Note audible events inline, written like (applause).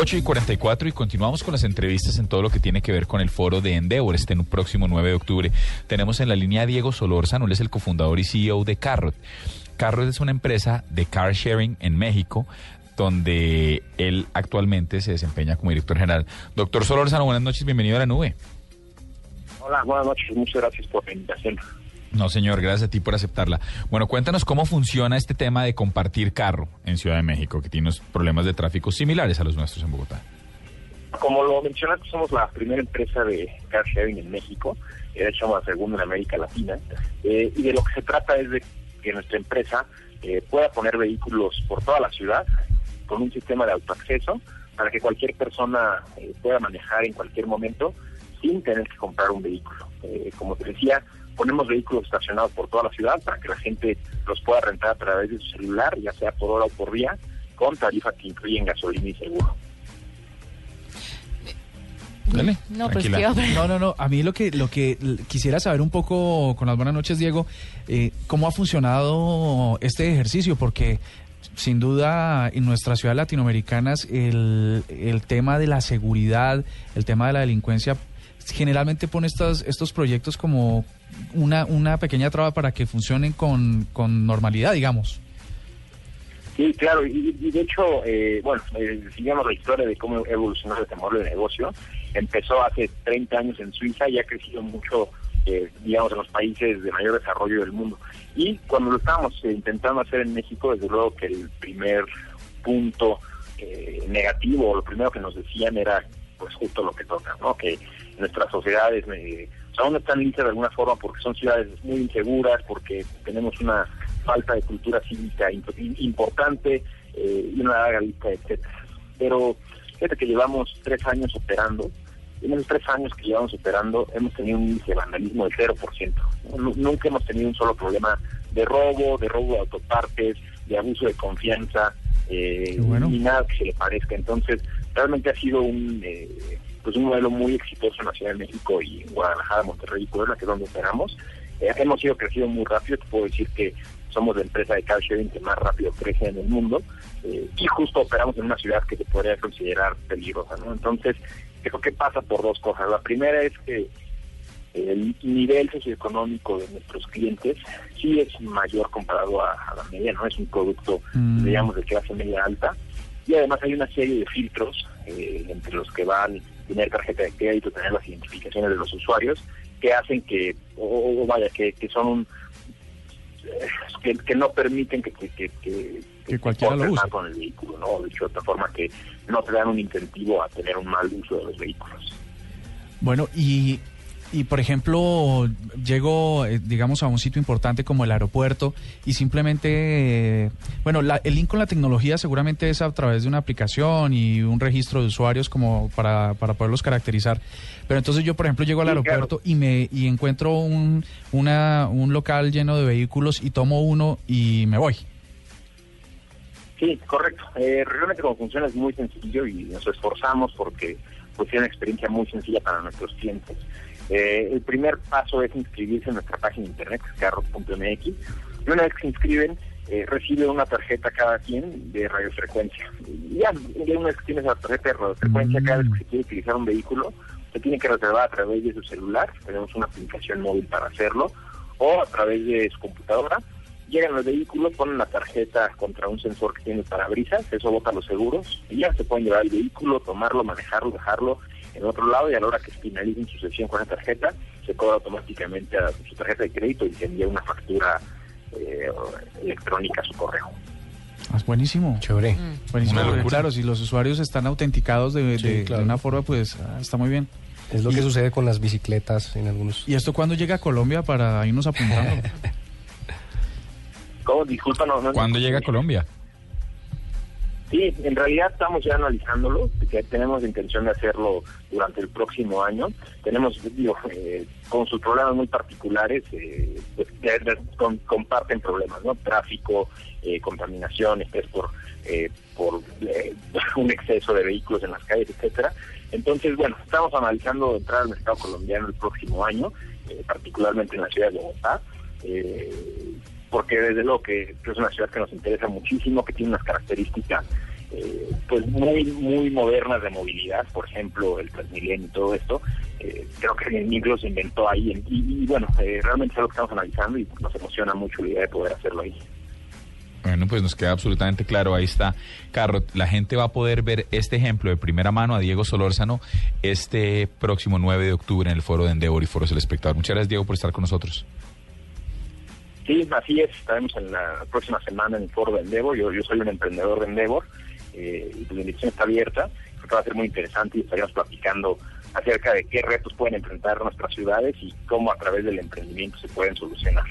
8 y 44 y continuamos con las entrevistas en todo lo que tiene que ver con el foro de Endeavor este próximo 9 de octubre. Tenemos en la línea a Diego Solórzano, él es el cofundador y CEO de Carrot. Carrot es una empresa de car sharing en México donde él actualmente se desempeña como director general. Doctor Solórzano, buenas noches, bienvenido a la nube. Hola, buenas noches, muchas gracias por la invitación. No, señor, gracias a ti por aceptarla. Bueno, cuéntanos cómo funciona este tema de compartir carro en Ciudad de México, que tiene unos problemas de tráfico similares a los nuestros en Bogotá. Como lo mencionaste, somos la primera empresa de car sharing en México, de hecho la segunda en América Latina, eh, y de lo que se trata es de que nuestra empresa eh, pueda poner vehículos por toda la ciudad con un sistema de autoacceso para que cualquier persona eh, pueda manejar en cualquier momento sin tener que comprar un vehículo. Como te decía, ponemos vehículos estacionados por toda la ciudad para que la gente los pueda rentar a través de su celular, ya sea por hora o por día, con tarifas que incluyen gasolina y seguro. Dale, no, pues, no, no, no. A mí lo que lo que quisiera saber un poco con las buenas noches, Diego, eh, cómo ha funcionado este ejercicio, porque sin duda en nuestras ciudades latinoamericanas el, el tema de la seguridad, el tema de la delincuencia generalmente pone estos, estos proyectos como una, una pequeña traba para que funcionen con, con normalidad, digamos. Sí, claro, y, de hecho, eh, bueno, eh, la historia de cómo evolucionó este modelo de negocio. Empezó hace 30 años en Suiza y ha crecido mucho, eh, digamos, en los países de mayor desarrollo del mundo. Y cuando lo estábamos eh, intentando hacer en México, desde luego que el primer punto negativo, lo primero que nos decían era pues justo lo que toca, ¿no? Que nuestras sociedades eh, aún no están listas de alguna forma porque son ciudades muy inseguras, porque tenemos una falta de cultura cívica importante eh, y una larga lista, etcétera. Pero fíjate que llevamos tres años operando. En esos tres años que llevamos operando hemos tenido un índice de vandalismo del 0%. Nunca hemos tenido un solo problema de robo, de robo de autopartes, de abuso de confianza, eh, ni nada que se le parezca. Entonces, realmente ha sido un eh, pues un modelo muy exitoso en la Ciudad de México y en Guadalajara, Monterrey y Puebla, que es donde operamos. Eh, hemos ido creciendo muy rápido, te puedo decir que somos la empresa de car sharing que más rápido crece en el mundo eh, y justo operamos en una ciudad que se podría considerar peligrosa, ¿no? Entonces, creo que pasa por dos cosas. La primera es que el nivel socioeconómico de nuestros clientes sí es mayor comparado a, la media, no es un producto, mm. digamos, de clase media alta y además hay una serie de filtros eh, entre los que van tener tarjeta de crédito, tener las identificaciones de los usuarios, que hacen que, o, vaya, que, que son un, que, no permiten que, que, que, que cualquiera lo use. con el vehículo, ¿no? De hecho, de otra forma que no te dan un incentivo a tener un mal uso de los vehículos. Bueno, y y por ejemplo, llego, eh, digamos, a un sitio importante como el aeropuerto y simplemente, eh, bueno, el link con la tecnología seguramente es a través de una aplicación y un registro de usuarios como para, para poderlos caracterizar. Pero entonces yo, por ejemplo, llego al aeropuerto y me y encuentro un, una, un local lleno de vehículos y tomo uno y me voy. Sí, correcto. Eh, realmente como funciona es muy sencillo y nos esforzamos porque pues tiene una experiencia muy sencilla para nuestros clientes. Eh, el primer paso es inscribirse en nuestra página de internet, carros.mx, y una vez que se inscriben, eh, recibe una tarjeta cada quien de radiofrecuencia. Y ya, una vez que tienes la tarjeta de radiofrecuencia, cada vez que se quiere utilizar un vehículo, se tiene que reservar a través de su celular, tenemos una aplicación móvil para hacerlo, o a través de su computadora. Llegan al vehículo, ponen la tarjeta contra un sensor que tiene parabrisas, eso bota los seguros, y ya se pueden llevar el vehículo, tomarlo, manejarlo, dejarlo en otro lado y a la hora que finalicen su sesión con la tarjeta, se cobra automáticamente a su tarjeta de crédito y se envía una factura eh, electrónica a su correo. Ah, es buenísimo. Chévere. Mm. Buenísimo. Claro, si los usuarios están autenticados de, una forma, pues ah, está muy bien. Es lo que sucede con las bicicletas en algunos. ¿Y esto cuándo llega a Colombia para irnos apuntando? (laughs) ¿Cómo? Disculpa, no. no ¿Cuándo llega a Colombia? Sí, en realidad estamos ya analizándolo, que tenemos intención de hacerlo durante el próximo año. Tenemos, digo, eh, con sus problemas muy particulares, eh, pues, comparten problemas, ¿no? Tráfico, eh, contaminación, estrés por, eh, por (laughs) un exceso de vehículos en las calles, etcétera. Entonces, bueno, estamos analizando entrar al mercado colombiano el próximo año, particularmente en la ciudad de Bogotá porque desde luego que, es una ciudad que nos interesa muchísimo, que tiene unas características eh, pues muy muy modernas de movilidad, por ejemplo el Transmilenio y todo esto. Eh, creo que el micro se inventó ahí y, bueno, eh, realmente es algo que estamos analizando y nos emociona mucho la idea de poder hacerlo ahí. Bueno, pues nos queda absolutamente claro, ahí está. Carrot, la gente va a poder ver este ejemplo de primera mano a Diego Solórzano este próximo 9 de octubre en el foro de Endeavor y Foros del Espectador. Muchas gracias, Diego, por estar con nosotros. Sí, así es. Estaremos en la próxima semana en el foro de Endeavor. Yo, soy un emprendedor de Endeavor eh, y la invitación está abierta. Creo va a ser muy interesante y estaríamos platicando acerca de qué retos pueden enfrentar nuestras ciudades y cómo a través del emprendimiento se pueden solucionar.